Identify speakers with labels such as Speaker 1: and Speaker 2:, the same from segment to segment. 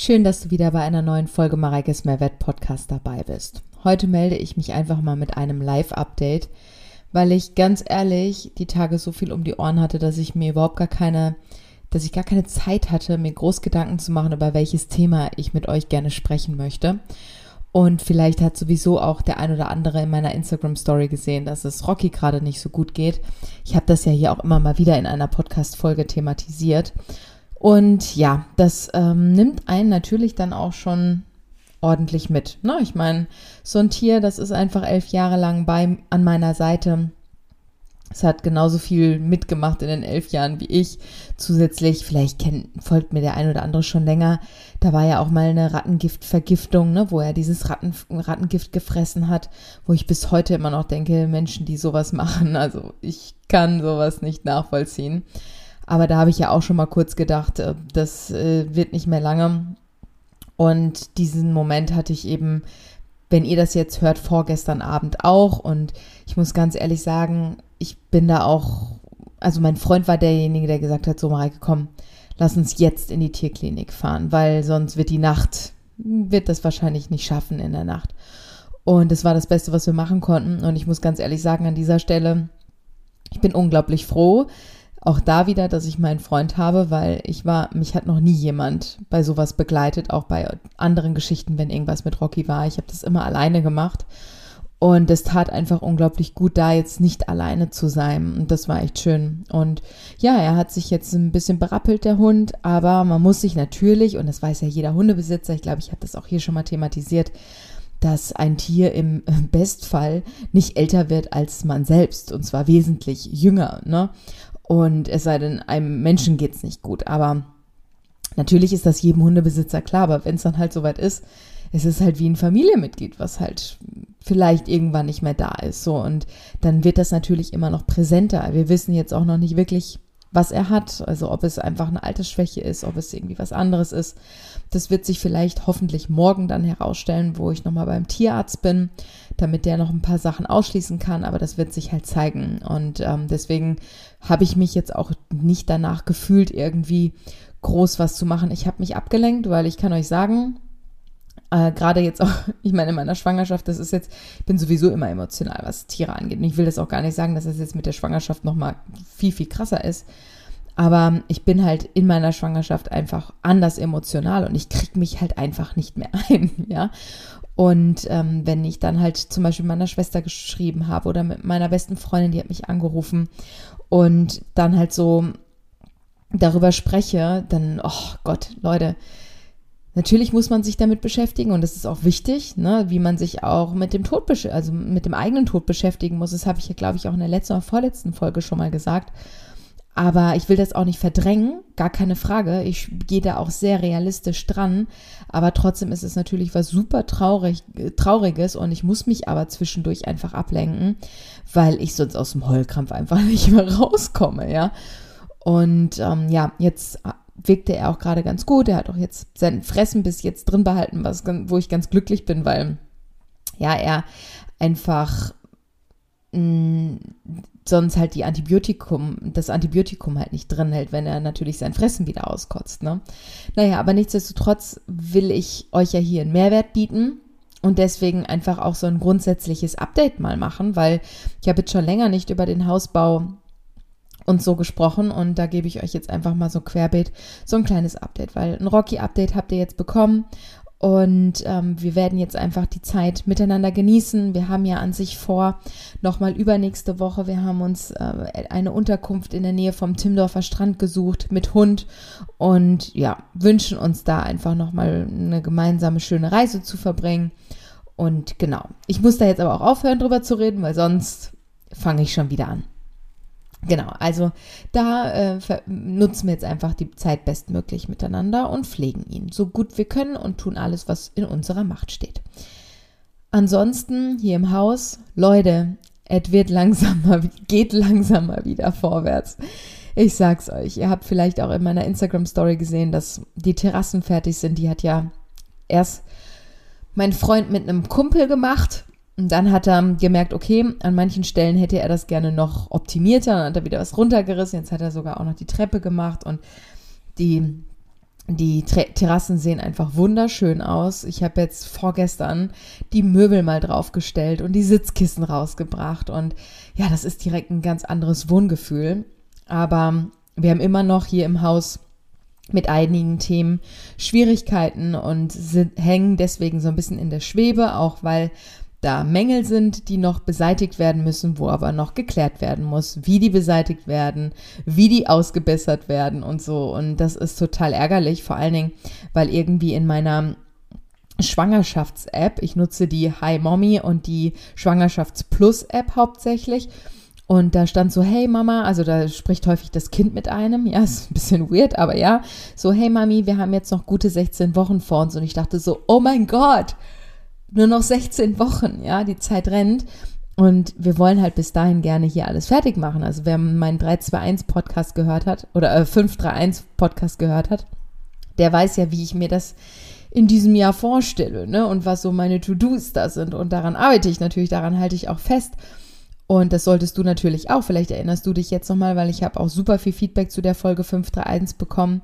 Speaker 1: Schön, dass du wieder bei einer neuen Folge Mareikes Mehrwert Podcast dabei bist. Heute melde ich mich einfach mal mit einem Live-Update, weil ich ganz ehrlich die Tage so viel um die Ohren hatte, dass ich mir überhaupt gar keine, dass ich gar keine Zeit hatte, mir groß Gedanken zu machen, über welches Thema ich mit euch gerne sprechen möchte. Und vielleicht hat sowieso auch der ein oder andere in meiner Instagram-Story gesehen, dass es Rocky gerade nicht so gut geht. Ich habe das ja hier auch immer mal wieder in einer Podcast-Folge thematisiert. Und ja, das ähm, nimmt einen natürlich dann auch schon ordentlich mit. Ne? Ich meine, so ein Tier, das ist einfach elf Jahre lang bei, an meiner Seite. Es hat genauso viel mitgemacht in den elf Jahren wie ich. Zusätzlich, vielleicht kennt, folgt mir der ein oder andere schon länger, da war ja auch mal eine Rattengiftvergiftung, ne, wo er dieses Ratten, Rattengift gefressen hat, wo ich bis heute immer noch denke, Menschen, die sowas machen, also ich kann sowas nicht nachvollziehen. Aber da habe ich ja auch schon mal kurz gedacht, äh, das äh, wird nicht mehr lange. Und diesen Moment hatte ich eben, wenn ihr das jetzt hört, vorgestern Abend auch. Und ich muss ganz ehrlich sagen, ich bin da auch, also mein Freund war derjenige, der gesagt hat, so Mareike, komm, lass uns jetzt in die Tierklinik fahren, weil sonst wird die Nacht, wird das wahrscheinlich nicht schaffen in der Nacht. Und das war das Beste, was wir machen konnten. Und ich muss ganz ehrlich sagen, an dieser Stelle, ich bin unglaublich froh, auch da wieder, dass ich meinen Freund habe, weil ich war, mich hat noch nie jemand bei sowas begleitet, auch bei anderen Geschichten, wenn irgendwas mit Rocky war. Ich habe das immer alleine gemacht. Und es tat einfach unglaublich gut, da jetzt nicht alleine zu sein. Und das war echt schön. Und ja, er hat sich jetzt ein bisschen berappelt, der Hund. Aber man muss sich natürlich, und das weiß ja jeder Hundebesitzer, ich glaube, ich habe das auch hier schon mal thematisiert, dass ein Tier im Bestfall nicht älter wird als man selbst. Und zwar wesentlich jünger. Ne? Und es sei denn, einem Menschen geht's nicht gut. Aber natürlich ist das jedem Hundebesitzer klar. Aber wenn es dann halt soweit ist, es ist halt wie ein Familienmitglied, was halt vielleicht irgendwann nicht mehr da ist. So, und dann wird das natürlich immer noch präsenter. Wir wissen jetzt auch noch nicht wirklich, was er hat. Also ob es einfach eine Altersschwäche ist, ob es irgendwie was anderes ist. Das wird sich vielleicht hoffentlich morgen dann herausstellen, wo ich nochmal beim Tierarzt bin, damit der noch ein paar Sachen ausschließen kann. Aber das wird sich halt zeigen. Und ähm, deswegen habe ich mich jetzt auch nicht danach gefühlt, irgendwie groß was zu machen. Ich habe mich abgelenkt, weil ich kann euch sagen, äh, gerade jetzt auch, ich meine, in meiner Schwangerschaft, das ist jetzt, ich bin sowieso immer emotional, was Tiere angeht. Und ich will das auch gar nicht sagen, dass das jetzt mit der Schwangerschaft nochmal viel, viel krasser ist. Aber ich bin halt in meiner Schwangerschaft einfach anders emotional und ich kriege mich halt einfach nicht mehr ein, ja. Und ähm, wenn ich dann halt zum Beispiel meiner Schwester geschrieben habe oder mit meiner besten Freundin, die hat mich angerufen und dann halt so darüber spreche, dann, oh Gott, Leute, Natürlich muss man sich damit beschäftigen und das ist auch wichtig, ne, wie man sich auch mit dem Tod, also mit dem eigenen Tod beschäftigen muss. Das habe ich ja, glaube ich, auch in der letzten oder vorletzten Folge schon mal gesagt. Aber ich will das auch nicht verdrängen, gar keine Frage. Ich gehe da auch sehr realistisch dran. Aber trotzdem ist es natürlich was super traurig, Trauriges und ich muss mich aber zwischendurch einfach ablenken, weil ich sonst aus dem Heulkrampf einfach nicht mehr rauskomme, ja. Und ähm, ja, jetzt wirkte er auch gerade ganz gut. Er hat auch jetzt sein Fressen bis jetzt drin behalten, was, wo ich ganz glücklich bin, weil ja, er einfach mh, mm, sonst halt die Antibiotikum, das Antibiotikum halt nicht drin hält, wenn er natürlich sein Fressen wieder auskotzt. Ne? Naja, aber nichtsdestotrotz will ich euch ja hier einen Mehrwert bieten und deswegen einfach auch so ein grundsätzliches Update mal machen, weil ich habe jetzt schon länger nicht über den Hausbau und so gesprochen und da gebe ich euch jetzt einfach mal so querbeet so ein kleines Update, weil ein Rocky-Update habt ihr jetzt bekommen und ähm, wir werden jetzt einfach die Zeit miteinander genießen. Wir haben ja an sich vor, nochmal übernächste Woche, wir haben uns äh, eine Unterkunft in der Nähe vom Timdorfer Strand gesucht mit Hund und ja, wünschen uns da einfach nochmal eine gemeinsame schöne Reise zu verbringen. Und genau, ich muss da jetzt aber auch aufhören drüber zu reden, weil sonst fange ich schon wieder an. Genau, also da äh, nutzen wir jetzt einfach die Zeit bestmöglich miteinander und pflegen ihn so gut wir können und tun alles, was in unserer Macht steht. Ansonsten hier im Haus, Leute, es wird langsamer, geht langsamer wieder vorwärts. Ich sag's euch, ihr habt vielleicht auch in meiner Instagram Story gesehen, dass die Terrassen fertig sind. Die hat ja erst mein Freund mit einem Kumpel gemacht und dann hat er gemerkt, okay, an manchen Stellen hätte er das gerne noch optimierter. Dann hat er wieder was runtergerissen. Jetzt hat er sogar auch noch die Treppe gemacht und die die Terrassen sehen einfach wunderschön aus. Ich habe jetzt vorgestern die Möbel mal draufgestellt und die Sitzkissen rausgebracht. Und ja, das ist direkt ein ganz anderes Wohngefühl. Aber wir haben immer noch hier im Haus mit einigen Themen Schwierigkeiten und sind, hängen deswegen so ein bisschen in der Schwebe, auch weil da Mängel sind, die noch beseitigt werden müssen, wo aber noch geklärt werden muss, wie die beseitigt werden, wie die ausgebessert werden und so. Und das ist total ärgerlich, vor allen Dingen, weil irgendwie in meiner Schwangerschafts-App, ich nutze die Hi Mommy und die Schwangerschafts-Plus-App hauptsächlich. Und da stand so, hey Mama, also da spricht häufig das Kind mit einem, ja, ist ein bisschen weird, aber ja, so, hey Mami, wir haben jetzt noch gute 16 Wochen vor uns. Und ich dachte so, oh mein Gott, nur noch 16 Wochen, ja, die Zeit rennt. Und wir wollen halt bis dahin gerne hier alles fertig machen. Also wer meinen 321 Podcast gehört hat oder äh, 531 Podcast gehört hat, der weiß ja, wie ich mir das in diesem Jahr vorstelle, ne? Und was so meine To-Dos da sind. Und daran arbeite ich natürlich, daran halte ich auch fest. Und das solltest du natürlich auch. Vielleicht erinnerst du dich jetzt nochmal, weil ich habe auch super viel Feedback zu der Folge 531 bekommen,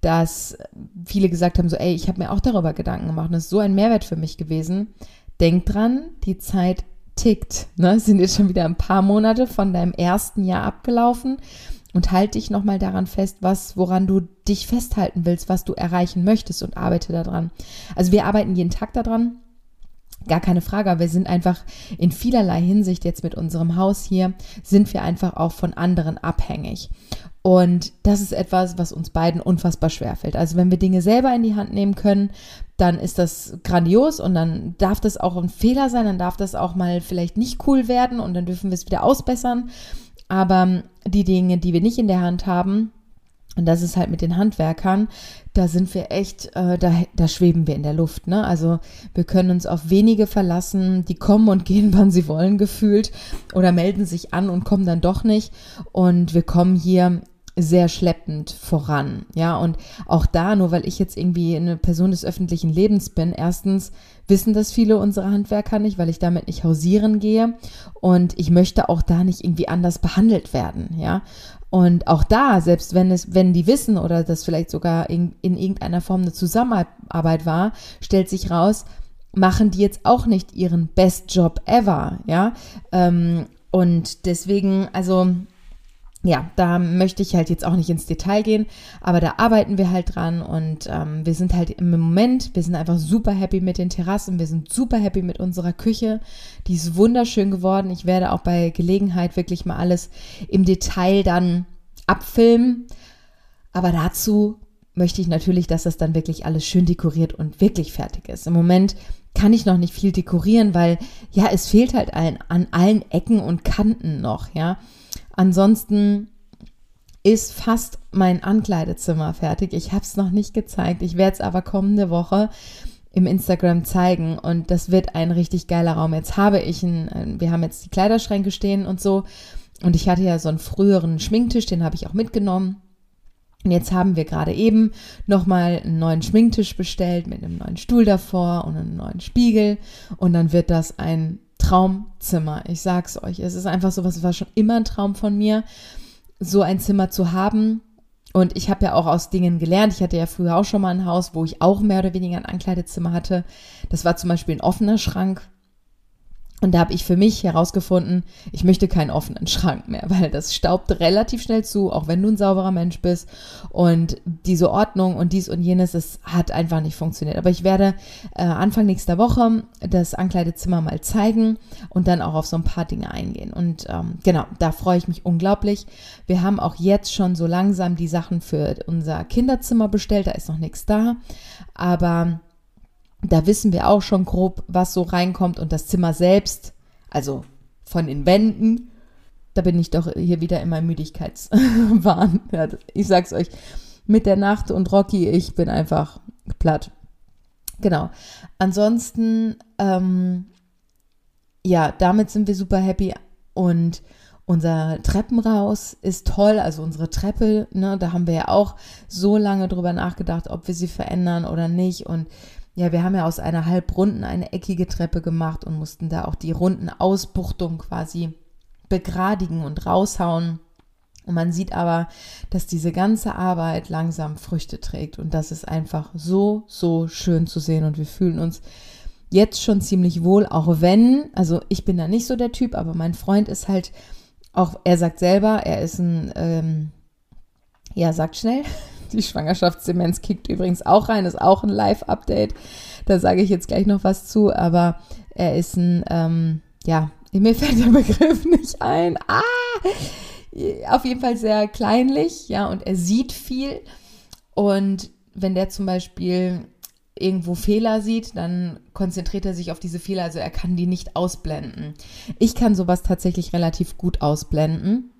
Speaker 1: dass viele gesagt haben, so, ey, ich habe mir auch darüber Gedanken gemacht. das ist so ein Mehrwert für mich gewesen. Denk dran, die Zeit tickt. Ne? Es sind jetzt schon wieder ein paar Monate von deinem ersten Jahr abgelaufen. Und halte dich nochmal daran fest, was, woran du dich festhalten willst, was du erreichen möchtest und arbeite daran. Also wir arbeiten jeden Tag daran. Gar keine Frage, aber wir sind einfach in vielerlei Hinsicht jetzt mit unserem Haus hier, sind wir einfach auch von anderen abhängig. Und das ist etwas, was uns beiden unfassbar schwer fällt. Also wenn wir Dinge selber in die Hand nehmen können, dann ist das grandios und dann darf das auch ein Fehler sein, dann darf das auch mal vielleicht nicht cool werden und dann dürfen wir es wieder ausbessern. Aber die Dinge, die wir nicht in der Hand haben, und das ist halt mit den Handwerkern, da sind wir echt, äh, da, da schweben wir in der Luft. Ne? Also wir können uns auf wenige verlassen, die kommen und gehen, wann sie wollen, gefühlt, oder melden sich an und kommen dann doch nicht. Und wir kommen hier sehr schleppend voran. Ja, und auch da, nur weil ich jetzt irgendwie eine Person des öffentlichen Lebens bin, erstens wissen das viele unserer Handwerker nicht, weil ich damit nicht hausieren gehe und ich möchte auch da nicht irgendwie anders behandelt werden. Ja, und auch da, selbst wenn es, wenn die wissen oder das vielleicht sogar in, in irgendeiner Form eine Zusammenarbeit war, stellt sich raus, machen die jetzt auch nicht ihren Best Job ever. Ja, ähm, und deswegen, also ja, da möchte ich halt jetzt auch nicht ins Detail gehen, aber da arbeiten wir halt dran und ähm, wir sind halt im Moment, wir sind einfach super happy mit den Terrassen, wir sind super happy mit unserer Küche, die ist wunderschön geworden. Ich werde auch bei Gelegenheit wirklich mal alles im Detail dann abfilmen, aber dazu möchte ich natürlich, dass das dann wirklich alles schön dekoriert und wirklich fertig ist. Im Moment kann ich noch nicht viel dekorieren, weil ja, es fehlt halt an, an allen Ecken und Kanten noch, ja. Ansonsten ist fast mein Ankleidezimmer fertig. Ich habe es noch nicht gezeigt. Ich werde es aber kommende Woche im Instagram zeigen und das wird ein richtig geiler Raum. Jetzt habe ich ein, wir haben jetzt die Kleiderschränke stehen und so und ich hatte ja so einen früheren Schminktisch, den habe ich auch mitgenommen. Und jetzt haben wir gerade eben nochmal einen neuen Schminktisch bestellt mit einem neuen Stuhl davor und einem neuen Spiegel und dann wird das ein Traumzimmer. Ich sag's euch, es ist einfach so was, es war schon immer ein Traum von mir, so ein Zimmer zu haben. Und ich habe ja auch aus Dingen gelernt. Ich hatte ja früher auch schon mal ein Haus, wo ich auch mehr oder weniger ein Ankleidezimmer hatte. Das war zum Beispiel ein offener Schrank und da habe ich für mich herausgefunden, ich möchte keinen offenen Schrank mehr, weil das staubt relativ schnell zu, auch wenn du ein sauberer Mensch bist. Und diese Ordnung und dies und jenes, das hat einfach nicht funktioniert. Aber ich werde äh, Anfang nächster Woche das Ankleidezimmer mal zeigen und dann auch auf so ein paar Dinge eingehen. Und ähm, genau, da freue ich mich unglaublich. Wir haben auch jetzt schon so langsam die Sachen für unser Kinderzimmer bestellt. Da ist noch nichts da. Aber da wissen wir auch schon grob, was so reinkommt und das Zimmer selbst, also von den Wänden, da bin ich doch hier wieder in meinem Müdigkeitswahn. ich sag's euch, mit der Nacht und Rocky, ich bin einfach platt. Genau. Ansonsten, ähm, ja, damit sind wir super happy und unser Treppenhaus ist toll, also unsere Treppe, ne, da haben wir ja auch so lange drüber nachgedacht, ob wir sie verändern oder nicht und ja, wir haben ja aus einer halbrunden eine eckige Treppe gemacht und mussten da auch die runden Ausbuchtungen quasi begradigen und raushauen. Und man sieht aber, dass diese ganze Arbeit langsam Früchte trägt. Und das ist einfach so, so schön zu sehen. Und wir fühlen uns jetzt schon ziemlich wohl, auch wenn, also ich bin da nicht so der Typ, aber mein Freund ist halt auch, er sagt selber, er ist ein, ähm, ja, sagt schnell. Die Schwangerschaftsdemenz kickt übrigens auch rein, ist auch ein Live-Update. Da sage ich jetzt gleich noch was zu, aber er ist ein, ähm, ja, mir fällt der Begriff nicht ein. Ah! auf jeden Fall sehr kleinlich, ja, und er sieht viel. Und wenn der zum Beispiel irgendwo Fehler sieht, dann konzentriert er sich auf diese Fehler, also er kann die nicht ausblenden. Ich kann sowas tatsächlich relativ gut ausblenden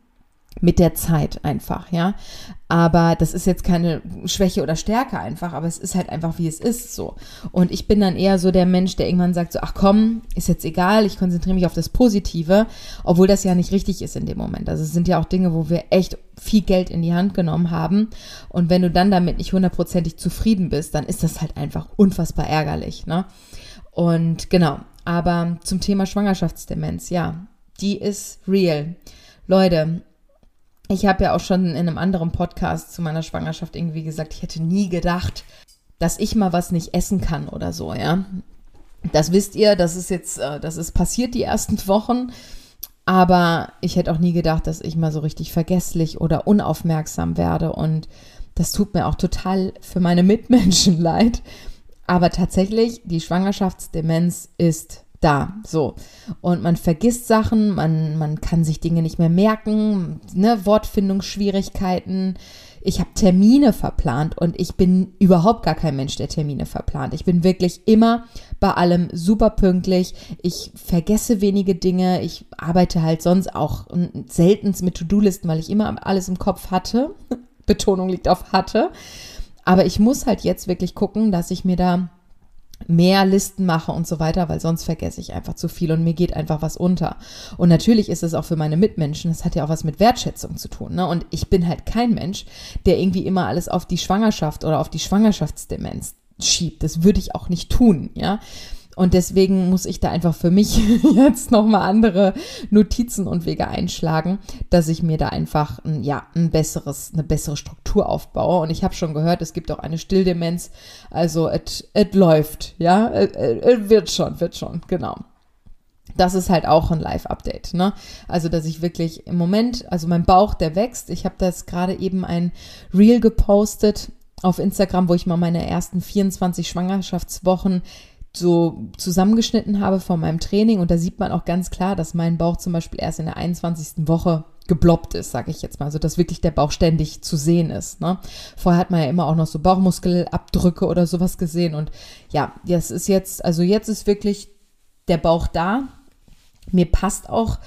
Speaker 1: mit der Zeit einfach, ja. Aber das ist jetzt keine Schwäche oder Stärke einfach, aber es ist halt einfach, wie es ist so. Und ich bin dann eher so der Mensch, der irgendwann sagt so, ach komm, ist jetzt egal, ich konzentriere mich auf das Positive, obwohl das ja nicht richtig ist in dem Moment. Also es sind ja auch Dinge, wo wir echt viel Geld in die Hand genommen haben. Und wenn du dann damit nicht hundertprozentig zufrieden bist, dann ist das halt einfach unfassbar ärgerlich, ne? Und genau, aber zum Thema Schwangerschaftsdemenz, ja, die ist real. Leute, ich habe ja auch schon in einem anderen Podcast zu meiner Schwangerschaft irgendwie gesagt, ich hätte nie gedacht, dass ich mal was nicht essen kann oder so, ja. Das wisst ihr, das ist jetzt, äh, das ist passiert die ersten Wochen. Aber ich hätte auch nie gedacht, dass ich mal so richtig vergesslich oder unaufmerksam werde. Und das tut mir auch total für meine Mitmenschen leid. Aber tatsächlich, die Schwangerschaftsdemenz ist da, so. Und man vergisst Sachen, man, man kann sich Dinge nicht mehr merken, ne, Wortfindungsschwierigkeiten. Ich habe Termine verplant und ich bin überhaupt gar kein Mensch, der Termine verplant. Ich bin wirklich immer bei allem super pünktlich. Ich vergesse wenige Dinge. Ich arbeite halt sonst auch selten mit To-Do-Listen, weil ich immer alles im Kopf hatte. Betonung liegt auf hatte. Aber ich muss halt jetzt wirklich gucken, dass ich mir da mehr Listen mache und so weiter, weil sonst vergesse ich einfach zu viel und mir geht einfach was unter. Und natürlich ist es auch für meine Mitmenschen, das hat ja auch was mit Wertschätzung zu tun. Ne? Und ich bin halt kein Mensch, der irgendwie immer alles auf die Schwangerschaft oder auf die Schwangerschaftsdemenz schiebt. Das würde ich auch nicht tun, ja. Und deswegen muss ich da einfach für mich jetzt nochmal andere Notizen und Wege einschlagen, dass ich mir da einfach ein, ja, ein besseres, eine bessere Struktur aufbaue. Und ich habe schon gehört, es gibt auch eine Stilldemenz. Also es läuft, ja, es wird schon, wird schon, genau das ist halt auch ein Live-Update, ne? Also, dass ich wirklich im Moment, also mein Bauch, der wächst. Ich habe das gerade eben ein Reel gepostet auf Instagram, wo ich mal meine ersten 24 Schwangerschaftswochen so zusammengeschnitten habe von meinem Training und da sieht man auch ganz klar, dass mein Bauch zum Beispiel erst in der 21. Woche gebloppt ist, sage ich jetzt mal, also dass wirklich der Bauch ständig zu sehen ist. Ne? Vorher hat man ja immer auch noch so Bauchmuskelabdrücke oder sowas gesehen und ja, das ist jetzt, also jetzt ist wirklich der Bauch da. Mir passt auch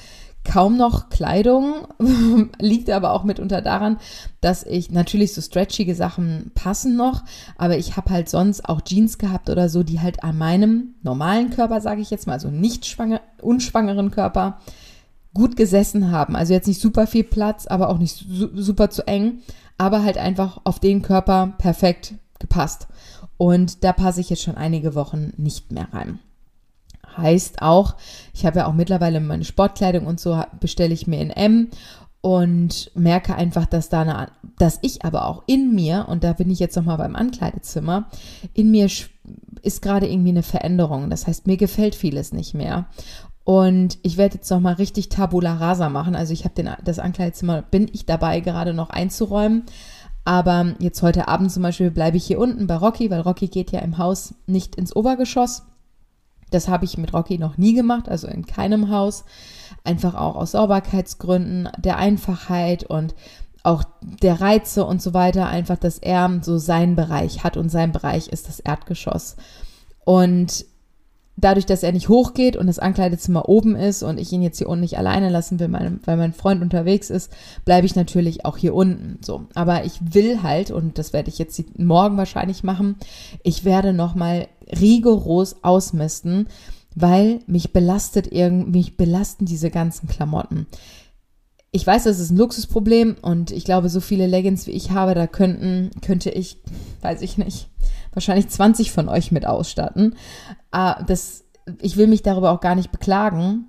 Speaker 1: kaum noch Kleidung, liegt aber auch mitunter daran, dass ich natürlich so stretchige Sachen passen noch, aber ich habe halt sonst auch Jeans gehabt oder so, die halt an meinem normalen Körper, sage ich jetzt mal, also nicht schwanger, unschwangeren Körper, gut gesessen haben. Also jetzt nicht super viel Platz, aber auch nicht su super zu eng, aber halt einfach auf den Körper perfekt gepasst. Und da passe ich jetzt schon einige Wochen nicht mehr rein. Heißt auch, ich habe ja auch mittlerweile meine Sportkleidung und so bestelle ich mir in M und merke einfach, dass da eine, dass ich aber auch in mir, und da bin ich jetzt nochmal beim Ankleidezimmer, in mir ist gerade irgendwie eine Veränderung. Das heißt, mir gefällt vieles nicht mehr. Und ich werde jetzt nochmal richtig Tabula Rasa machen. Also ich habe den, das Ankleidezimmer, bin ich dabei gerade noch einzuräumen. Aber jetzt heute Abend zum Beispiel bleibe ich hier unten bei Rocky, weil Rocky geht ja im Haus nicht ins Obergeschoss. Das habe ich mit Rocky noch nie gemacht, also in keinem Haus. Einfach auch aus Sauberkeitsgründen, der Einfachheit und auch der Reize und so weiter. Einfach, dass er so seinen Bereich hat und sein Bereich ist das Erdgeschoss. Und dadurch, dass er nicht hochgeht und das Ankleidezimmer oben ist und ich ihn jetzt hier unten nicht alleine lassen will, weil mein Freund unterwegs ist, bleibe ich natürlich auch hier unten. So, aber ich will halt und das werde ich jetzt morgen wahrscheinlich machen. Ich werde noch mal rigoros ausmisten, weil mich belastet irgend mich belasten diese ganzen Klamotten. Ich weiß, das ist ein Luxusproblem und ich glaube, so viele Leggings wie ich habe, da könnten könnte ich, weiß ich nicht, wahrscheinlich 20 von euch mit ausstatten. Ah, das, ich will mich darüber auch gar nicht beklagen.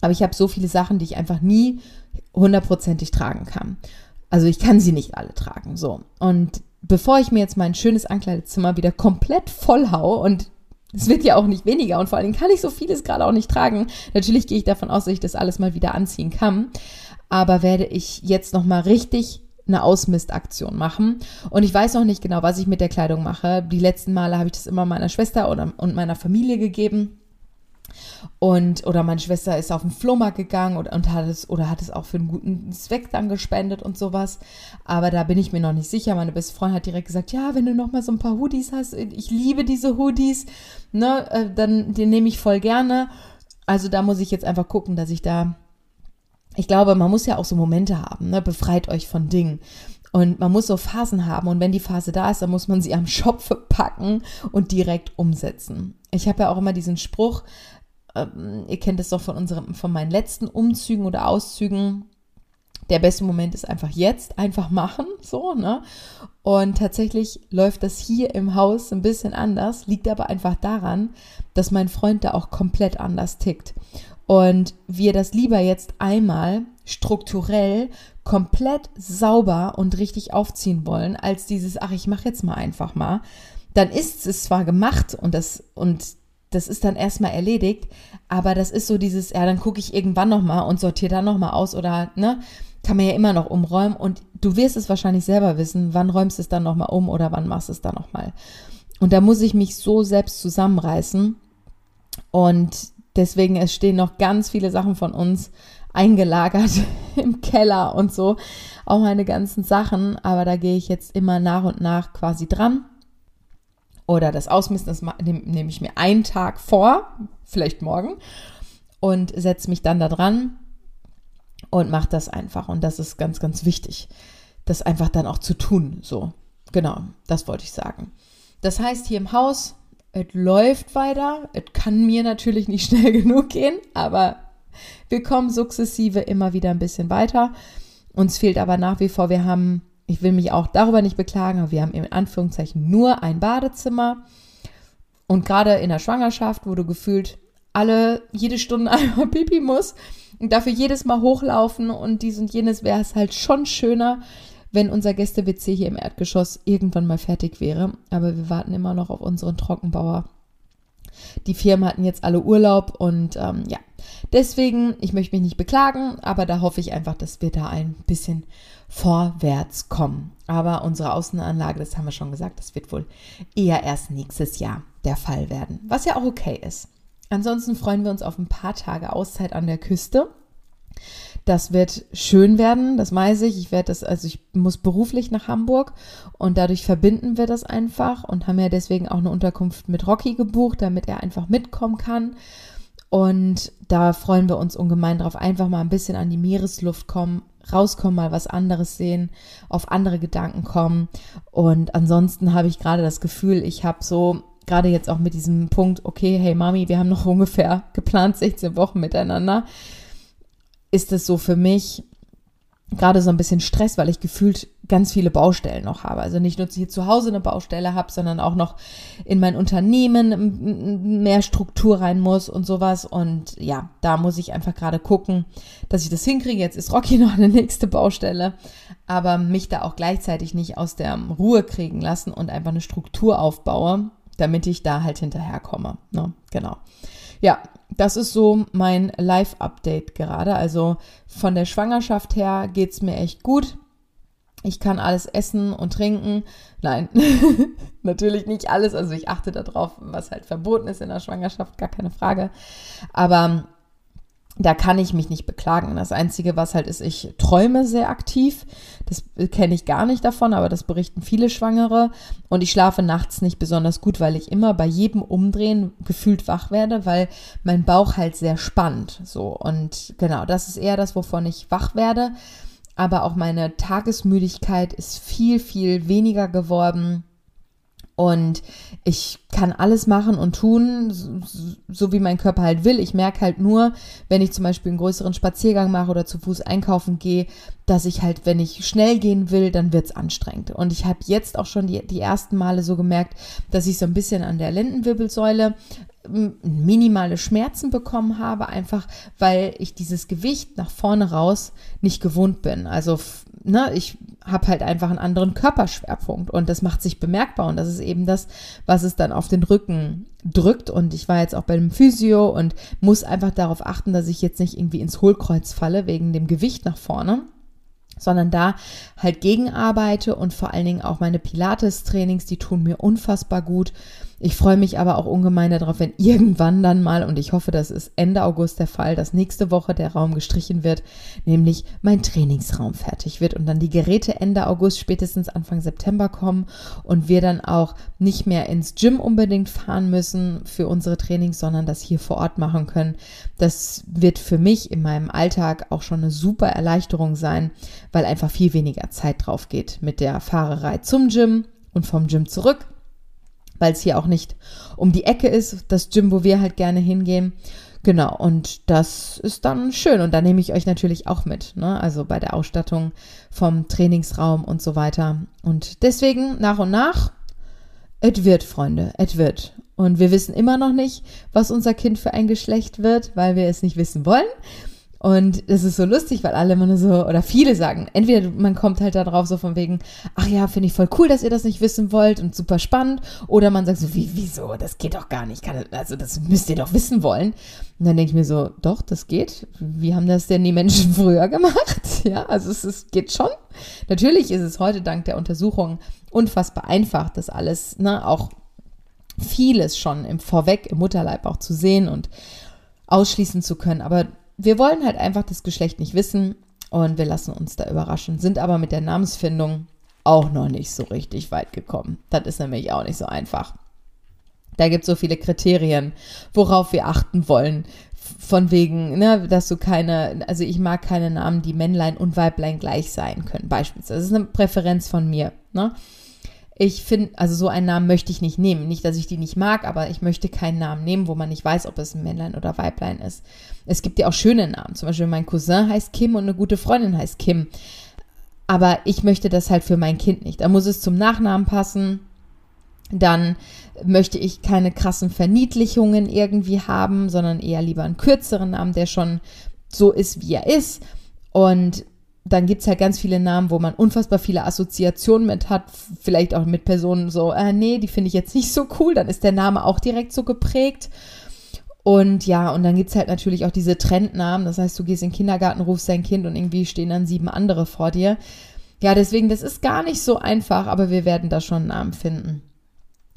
Speaker 1: Aber ich habe so viele Sachen, die ich einfach nie hundertprozentig tragen kann. Also ich kann sie nicht alle tragen. So. Und bevor ich mir jetzt mein schönes Ankleidezimmer wieder komplett voll hau und es wird ja auch nicht weniger und vor allen Dingen kann ich so vieles gerade auch nicht tragen. Natürlich gehe ich davon aus, dass ich das alles mal wieder anziehen kann. Aber werde ich jetzt nochmal richtig eine Ausmistaktion machen. Und ich weiß noch nicht genau, was ich mit der Kleidung mache. Die letzten Male habe ich das immer meiner Schwester oder, und meiner Familie gegeben. Und, oder meine Schwester ist auf den Flohmarkt gegangen und, und hat es, oder hat es auch für einen guten Zweck dann gespendet und sowas. Aber da bin ich mir noch nicht sicher. Meine beste Freundin hat direkt gesagt, ja, wenn du noch mal so ein paar Hoodies hast, ich liebe diese Hoodies, ne, äh, dann den nehme ich voll gerne. Also da muss ich jetzt einfach gucken, dass ich da, ich glaube, man muss ja auch so Momente haben, ne, befreit euch von Dingen. Und man muss so Phasen haben. Und wenn die Phase da ist, dann muss man sie am Schopfe packen und direkt umsetzen. Ich habe ja auch immer diesen Spruch, ähm, ihr kennt es doch von unserem, von meinen letzten Umzügen oder Auszügen. Der beste Moment ist einfach jetzt, einfach machen, so, ne? Und tatsächlich läuft das hier im Haus ein bisschen anders, liegt aber einfach daran, dass mein Freund da auch komplett anders tickt. Und wir das lieber jetzt einmal strukturell komplett sauber und richtig aufziehen wollen, als dieses, ach, ich mache jetzt mal einfach mal. Dann ist es zwar gemacht und das, und das ist dann erstmal erledigt, aber das ist so dieses, ja, dann gucke ich irgendwann nochmal und sortiere dann nochmal aus oder, ne, kann man ja immer noch umräumen und du wirst es wahrscheinlich selber wissen, wann räumst du es dann nochmal um oder wann machst du es dann nochmal. Und da muss ich mich so selbst zusammenreißen und deswegen, es stehen noch ganz viele Sachen von uns eingelagert im Keller und so, auch meine ganzen Sachen, aber da gehe ich jetzt immer nach und nach quasi dran oder das Ausmisten, das nehme ich mir einen Tag vor, vielleicht morgen, und setze mich dann da dran und mache das einfach. Und das ist ganz, ganz wichtig, das einfach dann auch zu tun. So, genau, das wollte ich sagen. Das heißt, hier im Haus, es läuft weiter. Es kann mir natürlich nicht schnell genug gehen, aber wir kommen sukzessive immer wieder ein bisschen weiter. Uns fehlt aber nach wie vor, wir haben ich will mich auch darüber nicht beklagen, aber wir haben in Anführungszeichen nur ein Badezimmer. Und gerade in der Schwangerschaft, wo du gefühlt alle jede Stunde einmal pipi muss und dafür jedes Mal hochlaufen und dies und jenes, wäre es halt schon schöner, wenn unser Gäste-WC hier im Erdgeschoss irgendwann mal fertig wäre. Aber wir warten immer noch auf unseren Trockenbauer. Die Firmen hatten jetzt alle Urlaub und ähm, ja, deswegen, ich möchte mich nicht beklagen, aber da hoffe ich einfach, dass wir da ein bisschen vorwärts kommen. Aber unsere Außenanlage, das haben wir schon gesagt, das wird wohl eher erst nächstes Jahr der Fall werden, was ja auch okay ist. Ansonsten freuen wir uns auf ein paar Tage Auszeit an der Küste. Das wird schön werden, das weiß ich. Ich werde das, also ich muss beruflich nach Hamburg und dadurch verbinden wir das einfach und haben ja deswegen auch eine Unterkunft mit Rocky gebucht, damit er einfach mitkommen kann. Und da freuen wir uns ungemein drauf, einfach mal ein bisschen an die Meeresluft kommen, rauskommen, mal was anderes sehen, auf andere Gedanken kommen. Und ansonsten habe ich gerade das Gefühl, ich habe so, gerade jetzt auch mit diesem Punkt, okay, hey Mami, wir haben noch ungefähr geplant 16 Wochen miteinander, ist es so für mich, gerade so ein bisschen Stress, weil ich gefühlt ganz viele Baustellen noch habe. Also nicht nur hier zu Hause eine Baustelle habe, sondern auch noch in mein Unternehmen mehr Struktur rein muss und sowas. Und ja, da muss ich einfach gerade gucken, dass ich das hinkriege. Jetzt ist Rocky noch eine nächste Baustelle, aber mich da auch gleichzeitig nicht aus der Ruhe kriegen lassen und einfach eine Struktur aufbaue, damit ich da halt hinterherkomme. Ne? Genau. Ja, das ist so mein Live-Update gerade. Also von der Schwangerschaft her geht es mir echt gut. Ich kann alles essen und trinken. Nein, natürlich nicht alles. Also ich achte darauf, was halt verboten ist in der Schwangerschaft, gar keine Frage. Aber da kann ich mich nicht beklagen. Das Einzige, was halt ist, ich träume sehr aktiv. Das kenne ich gar nicht davon, aber das berichten viele Schwangere. Und ich schlafe nachts nicht besonders gut, weil ich immer bei jedem Umdrehen gefühlt wach werde, weil mein Bauch halt sehr spannt. So. Und genau, das ist eher das, wovon ich wach werde. Aber auch meine Tagesmüdigkeit ist viel, viel weniger geworden und ich kann alles machen und tun, so, so, wie mein Körper halt will. Ich merke halt nur, wenn ich zum Beispiel einen größeren Spaziergang mache oder zu Fuß einkaufen gehe, dass ich halt, wenn ich schnell gehen will, dann wird's anstrengend. Und ich habe jetzt auch schon die, die ersten Male so gemerkt, dass ich so ein bisschen an der Lendenwirbelsäule minimale Schmerzen bekommen habe, einfach weil ich dieses Gewicht nach vorne raus nicht gewohnt bin. Also ne, ich habe halt einfach einen anderen Körperschwerpunkt und das macht sich bemerkbar und das ist eben das, was es dann auf den Rücken drückt und ich war jetzt auch bei dem Physio und muss einfach darauf achten, dass ich jetzt nicht irgendwie ins Hohlkreuz falle wegen dem Gewicht nach vorne sondern da halt gegenarbeite und vor allen Dingen auch meine Pilates-Trainings, die tun mir unfassbar gut. Ich freue mich aber auch ungemein darauf, wenn irgendwann dann mal, und ich hoffe, das ist Ende August der Fall, dass nächste Woche der Raum gestrichen wird, nämlich mein Trainingsraum fertig wird und dann die Geräte Ende August, spätestens Anfang September kommen und wir dann auch nicht mehr ins Gym unbedingt fahren müssen für unsere Trainings, sondern das hier vor Ort machen können. Das wird für mich in meinem Alltag auch schon eine super Erleichterung sein, weil einfach viel weniger Zeit drauf geht mit der Fahrerei zum Gym und vom Gym zurück weil es hier auch nicht um die Ecke ist, das Gym, wo wir halt gerne hingehen. Genau, und das ist dann schön. Und da nehme ich euch natürlich auch mit, ne? also bei der Ausstattung vom Trainingsraum und so weiter. Und deswegen nach und nach, es wird, Freunde, es wird. Und wir wissen immer noch nicht, was unser Kind für ein Geschlecht wird, weil wir es nicht wissen wollen. Und das ist so lustig, weil alle immer nur so, oder viele sagen, entweder man kommt halt da drauf so von wegen, ach ja, finde ich voll cool, dass ihr das nicht wissen wollt und super spannend. Oder man sagt so, wie, wieso, das geht doch gar nicht, kann, also das müsst ihr doch wissen wollen. Und dann denke ich mir so, doch, das geht. Wie haben das denn die Menschen früher gemacht? Ja, also es, es geht schon. Natürlich ist es heute dank der Untersuchung unfassbar einfach, das alles, ne, auch vieles schon im Vorweg im Mutterleib auch zu sehen und ausschließen zu können. Aber wir wollen halt einfach das Geschlecht nicht wissen und wir lassen uns da überraschen, sind aber mit der Namensfindung auch noch nicht so richtig weit gekommen. Das ist nämlich auch nicht so einfach. Da gibt es so viele Kriterien, worauf wir achten wollen. Von wegen, ne, dass du keine, also ich mag keine Namen, die Männlein und Weiblein gleich sein können, beispielsweise. Das ist eine Präferenz von mir. Ne? Ich finde, also so einen Namen möchte ich nicht nehmen. Nicht, dass ich die nicht mag, aber ich möchte keinen Namen nehmen, wo man nicht weiß, ob es ein Männlein oder Weiblein ist. Es gibt ja auch schöne Namen. Zum Beispiel mein Cousin heißt Kim und eine gute Freundin heißt Kim. Aber ich möchte das halt für mein Kind nicht. Da muss es zum Nachnamen passen. Dann möchte ich keine krassen Verniedlichungen irgendwie haben, sondern eher lieber einen kürzeren Namen, der schon so ist, wie er ist. Und dann gibt es halt ganz viele Namen, wo man unfassbar viele Assoziationen mit hat, vielleicht auch mit Personen so, äh, nee, die finde ich jetzt nicht so cool, dann ist der Name auch direkt so geprägt. Und ja, und dann gibt es halt natürlich auch diese Trendnamen, das heißt, du gehst in den Kindergarten, rufst dein Kind und irgendwie stehen dann sieben andere vor dir. Ja, deswegen, das ist gar nicht so einfach, aber wir werden da schon einen Namen finden.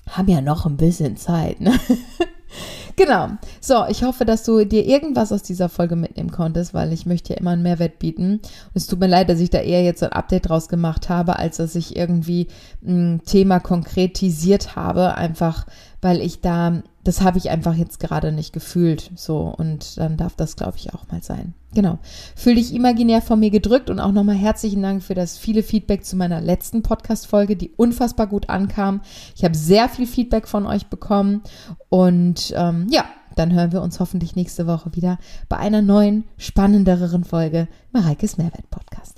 Speaker 1: Haben ja noch ein bisschen Zeit, ne? Genau. So, ich hoffe, dass du dir irgendwas aus dieser Folge mitnehmen konntest, weil ich möchte ja immer einen Mehrwert bieten. Und es tut mir leid, dass ich da eher jetzt so ein Update draus gemacht habe, als dass ich irgendwie ein Thema konkretisiert habe, einfach weil ich da das habe ich einfach jetzt gerade nicht gefühlt. So, und dann darf das, glaube ich, auch mal sein. Genau. Fühl dich imaginär von mir gedrückt und auch nochmal herzlichen Dank für das viele Feedback zu meiner letzten Podcast-Folge, die unfassbar gut ankam. Ich habe sehr viel Feedback von euch bekommen. Und ähm, ja, dann hören wir uns hoffentlich nächste Woche wieder bei einer neuen, spannenderen Folge Mareikes Mehrwert Podcast.